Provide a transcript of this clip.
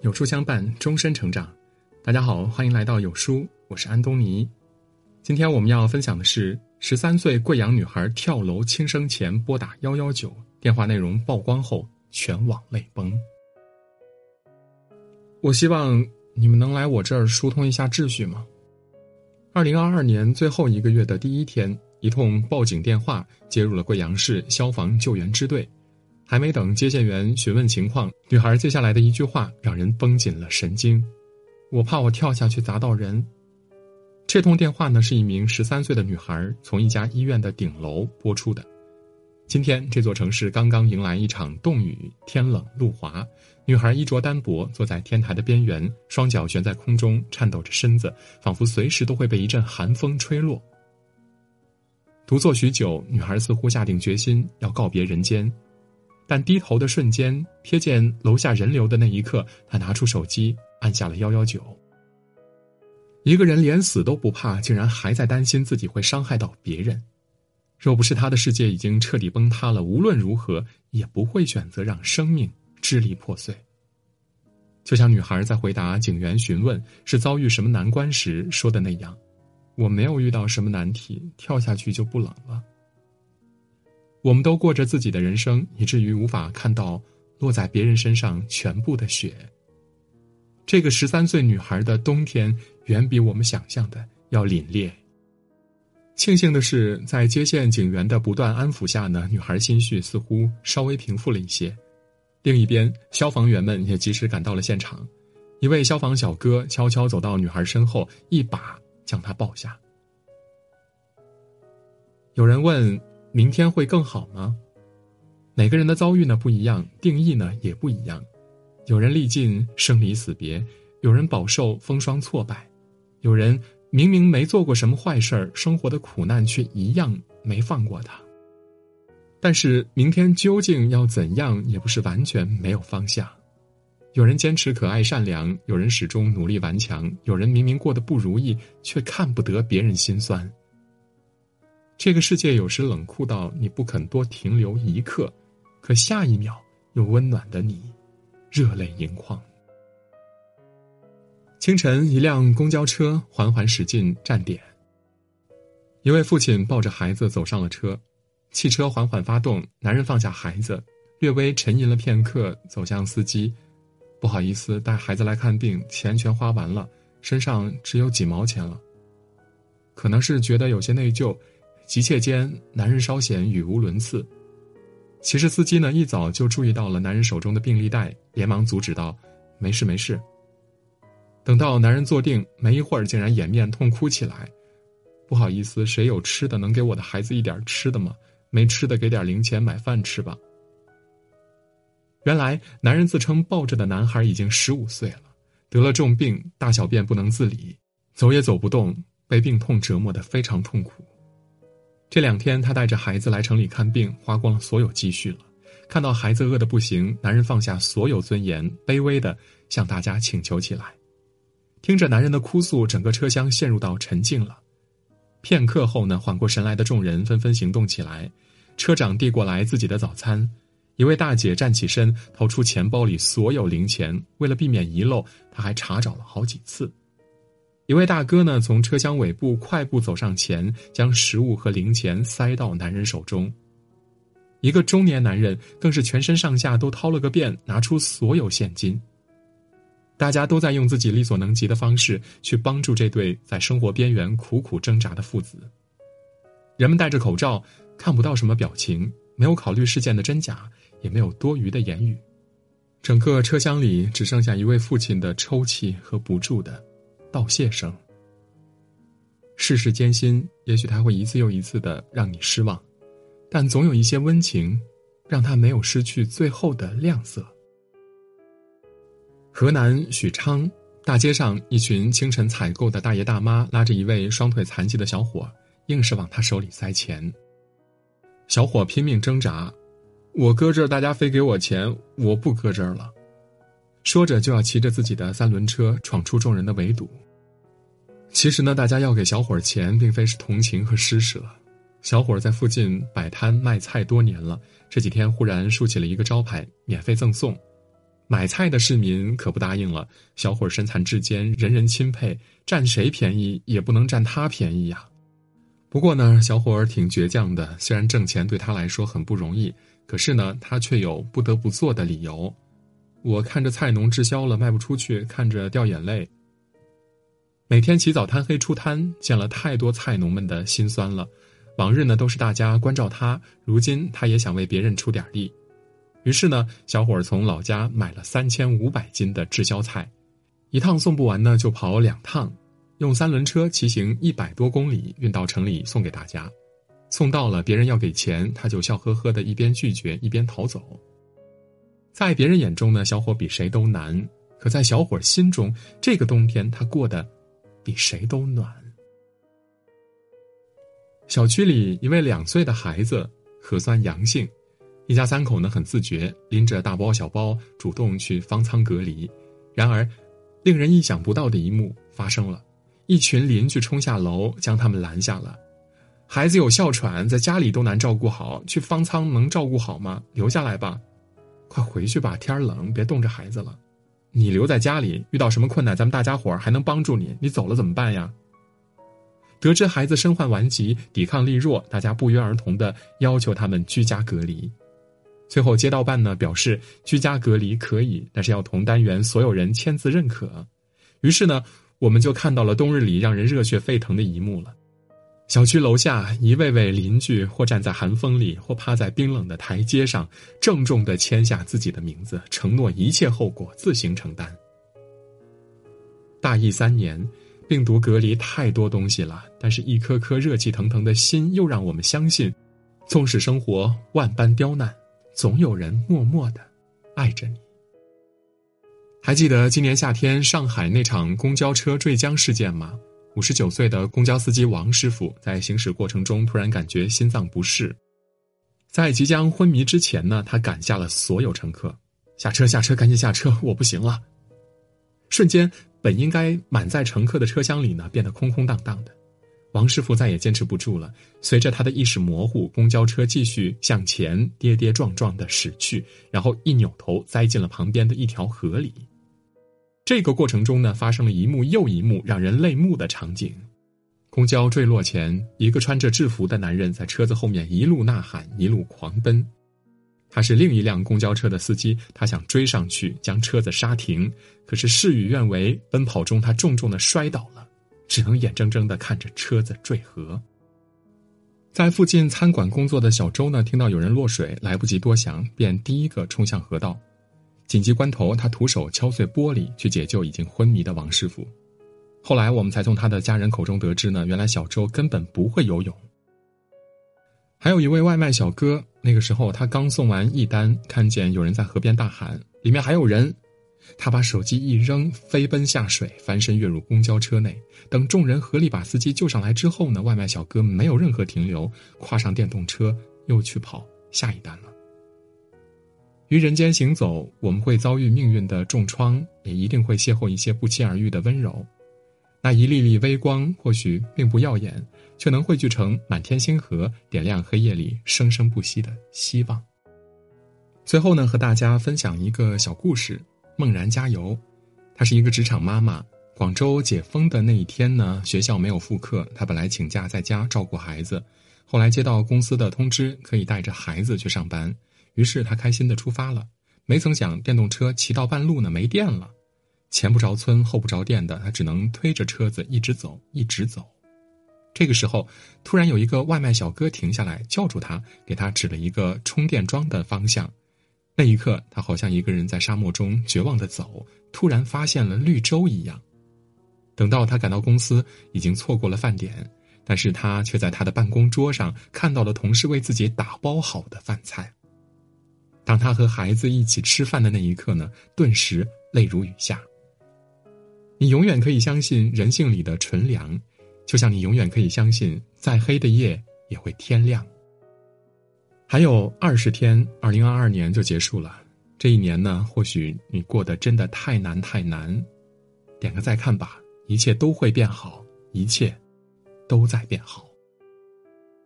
有书相伴，终身成长。大家好，欢迎来到有书，我是安东尼。今天我们要分享的是十三岁贵阳女孩跳楼轻生前拨打幺幺九电话内容曝光后，全网泪崩。我希望你们能来我这儿疏通一下秩序吗？二零二二年最后一个月的第一天，一通报警电话接入了贵阳市消防救援支队。还没等接线员询问情况，女孩接下来的一句话让人绷紧了神经：“我怕我跳下去砸到人。”这通电话呢，是一名十三岁的女孩从一家医院的顶楼拨出的。今天这座城市刚刚迎来一场冻雨，天冷路滑，女孩衣着单薄，坐在天台的边缘，双脚悬在空中，颤抖着身子，仿佛随时都会被一阵寒风吹落。独坐许久，女孩似乎下定决心要告别人间。但低头的瞬间，瞥见楼下人流的那一刻，他拿出手机按下了幺幺九。一个人连死都不怕，竟然还在担心自己会伤害到别人。若不是他的世界已经彻底崩塌了，无论如何也不会选择让生命支离破碎。就像女孩在回答警员询问是遭遇什么难关时说的那样：“我没有遇到什么难题，跳下去就不冷了。”我们都过着自己的人生，以至于无法看到落在别人身上全部的雪。这个十三岁女孩的冬天远比我们想象的要凛冽。庆幸的是，在接线警员的不断安抚下呢，女孩心绪似乎稍微平复了一些。另一边，消防员们也及时赶到了现场。一位消防小哥悄悄走到女孩身后，一把将她抱下。有人问。明天会更好吗？每个人的遭遇呢不一样，定义呢也不一样。有人历尽生离死别，有人饱受风霜挫败，有人明明没做过什么坏事儿，生活的苦难却一样没放过他。但是明天究竟要怎样，也不是完全没有方向。有人坚持可爱善良，有人始终努力顽强，有人明明过得不如意，却看不得别人心酸。这个世界有时冷酷到你不肯多停留一刻，可下一秒又温暖的你，热泪盈眶。清晨，一辆公交车缓缓驶进站点。一位父亲抱着孩子走上了车，汽车缓缓发动，男人放下孩子，略微沉吟了片刻，走向司机：“不好意思，带孩子来看病，钱全花完了，身上只有几毛钱了。”可能是觉得有些内疚。急切间，男人稍显语无伦次。其实司机呢，一早就注意到了男人手中的病历袋，连忙阻止道：“没事，没事。”等到男人坐定，没一会儿，竟然掩面痛哭起来：“不好意思，谁有吃的能给我的孩子一点吃的吗？没吃的，给点零钱买饭吃吧。”原来，男人自称抱着的男孩已经十五岁了，得了重病，大小便不能自理，走也走不动，被病痛折磨得非常痛苦。这两天，他带着孩子来城里看病，花光了所有积蓄了。看到孩子饿得不行，男人放下所有尊严，卑微的向大家请求起来。听着男人的哭诉，整个车厢陷入到沉静了。片刻后呢，缓过神来的众人纷纷行动起来。车长递过来自己的早餐，一位大姐站起身，掏出钱包里所有零钱，为了避免遗漏，她还查找了好几次。一位大哥呢，从车厢尾部快步走上前，将食物和零钱塞到男人手中。一个中年男人更是全身上下都掏了个遍，拿出所有现金。大家都在用自己力所能及的方式去帮助这对在生活边缘苦苦挣扎的父子。人们戴着口罩，看不到什么表情，没有考虑事件的真假，也没有多余的言语。整个车厢里只剩下一位父亲的抽泣和不住的。道谢声。世事艰辛，也许他会一次又一次的让你失望，但总有一些温情，让他没有失去最后的亮色。河南许昌大街上，一群清晨采购的大爷大妈拉着一位双腿残疾的小伙，硬是往他手里塞钱。小伙拼命挣扎：“我搁这儿，大家非给我钱，我不搁这儿了。”说着就要骑着自己的三轮车闯出众人的围堵。其实呢，大家要给小伙儿钱，并非是同情和施舍。小伙儿在附近摆摊卖菜多年了，这几天忽然竖起了一个招牌，免费赠送。买菜的市民可不答应了。小伙儿身残志坚，人人钦佩，占谁便宜也不能占他便宜呀。不过呢，小伙儿挺倔强的。虽然挣钱对他来说很不容易，可是呢，他却有不得不做的理由。我看着菜农滞销了，卖不出去，看着掉眼泪。每天起早贪黑出摊，见了太多菜农们的辛酸了。往日呢，都是大家关照他，如今他也想为别人出点力。于是呢，小伙儿从老家买了三千五百斤的滞销菜，一趟送不完呢，就跑两趟。用三轮车骑行一百多公里运到城里送给大家，送到了别人要给钱，他就笑呵呵的一边拒绝一边逃走。在别人眼中呢，小伙比谁都难；可在小伙心中，这个冬天他过得比谁都暖。小区里一位两岁的孩子核酸阳性，一家三口呢很自觉，拎着大包小包主动去方舱隔离。然而，令人意想不到的一幕发生了。一群邻居冲下楼，将他们拦下了。孩子有哮喘，在家里都难照顾好，去方舱能照顾好吗？留下来吧，快回去吧，天冷，别冻着孩子了。你留在家里，遇到什么困难，咱们大家伙儿还能帮助你。你走了怎么办呀？得知孩子身患顽疾，抵抗力弱，大家不约而同的要求他们居家隔离。最后街道办呢表示，居家隔离可以，但是要同单元所有人签字认可。于是呢。我们就看到了冬日里让人热血沸腾的一幕了。小区楼下一位位邻居，或站在寒风里，或趴在冰冷的台阶上，郑重的签下自己的名字，承诺一切后果自行承担。大疫三年，病毒隔离太多东西了，但是一颗颗热气腾腾的心，又让我们相信，纵使生活万般刁难，总有人默默的爱着你。还记得今年夏天上海那场公交车坠江事件吗？五十九岁的公交司机王师傅在行驶过程中突然感觉心脏不适，在即将昏迷之前呢，他赶下了所有乘客，下车下车，赶紧下车，我不行了。瞬间，本应该满载乘客的车厢里呢，变得空空荡荡的。王师傅再也坚持不住了，随着他的意识模糊，公交车继续向前跌跌撞撞的驶去，然后一扭头栽进了旁边的一条河里。这个过程中呢，发生了一幕又一幕让人泪目的场景。公交坠落前，一个穿着制服的男人在车子后面一路呐喊，一路狂奔。他是另一辆公交车的司机，他想追上去将车子刹停，可是事与愿违，奔跑中他重重的摔倒了，只能眼睁睁的看着车子坠河。在附近餐馆工作的小周呢，听到有人落水，来不及多想，便第一个冲向河道。紧急关头，他徒手敲碎玻璃去解救已经昏迷的王师傅。后来我们才从他的家人口中得知呢，原来小周根本不会游泳。还有一位外卖小哥，那个时候他刚送完一单，看见有人在河边大喊“里面还有人”，他把手机一扔，飞奔下水，翻身跃入公交车内。等众人合力把司机救上来之后呢，外卖小哥没有任何停留，跨上电动车又去跑下一单了。于人间行走，我们会遭遇命运的重创，也一定会邂逅一些不期而遇的温柔。那一粒粒微光，或许并不耀眼，却能汇聚成满天星河，点亮黑夜里生生不息的希望。最后呢，和大家分享一个小故事：梦然加油。她是一个职场妈妈。广州解封的那一天呢，学校没有复课，她本来请假在家照顾孩子，后来接到公司的通知，可以带着孩子去上班。于是他开心的出发了，没曾想电动车骑到半路呢没电了，前不着村后不着店的，他只能推着车子一直走，一直走。这个时候，突然有一个外卖小哥停下来叫住他，给他指了一个充电桩的方向。那一刻，他好像一个人在沙漠中绝望的走，突然发现了绿洲一样。等到他赶到公司，已经错过了饭点，但是他却在他的办公桌上看到了同事为自己打包好的饭菜。当他和孩子一起吃饭的那一刻呢，顿时泪如雨下。你永远可以相信人性里的纯良，就像你永远可以相信，再黑的夜也会天亮。还有二十天，二零二二年就结束了。这一年呢，或许你过得真的太难太难，点个再看吧，一切都会变好，一切都在变好。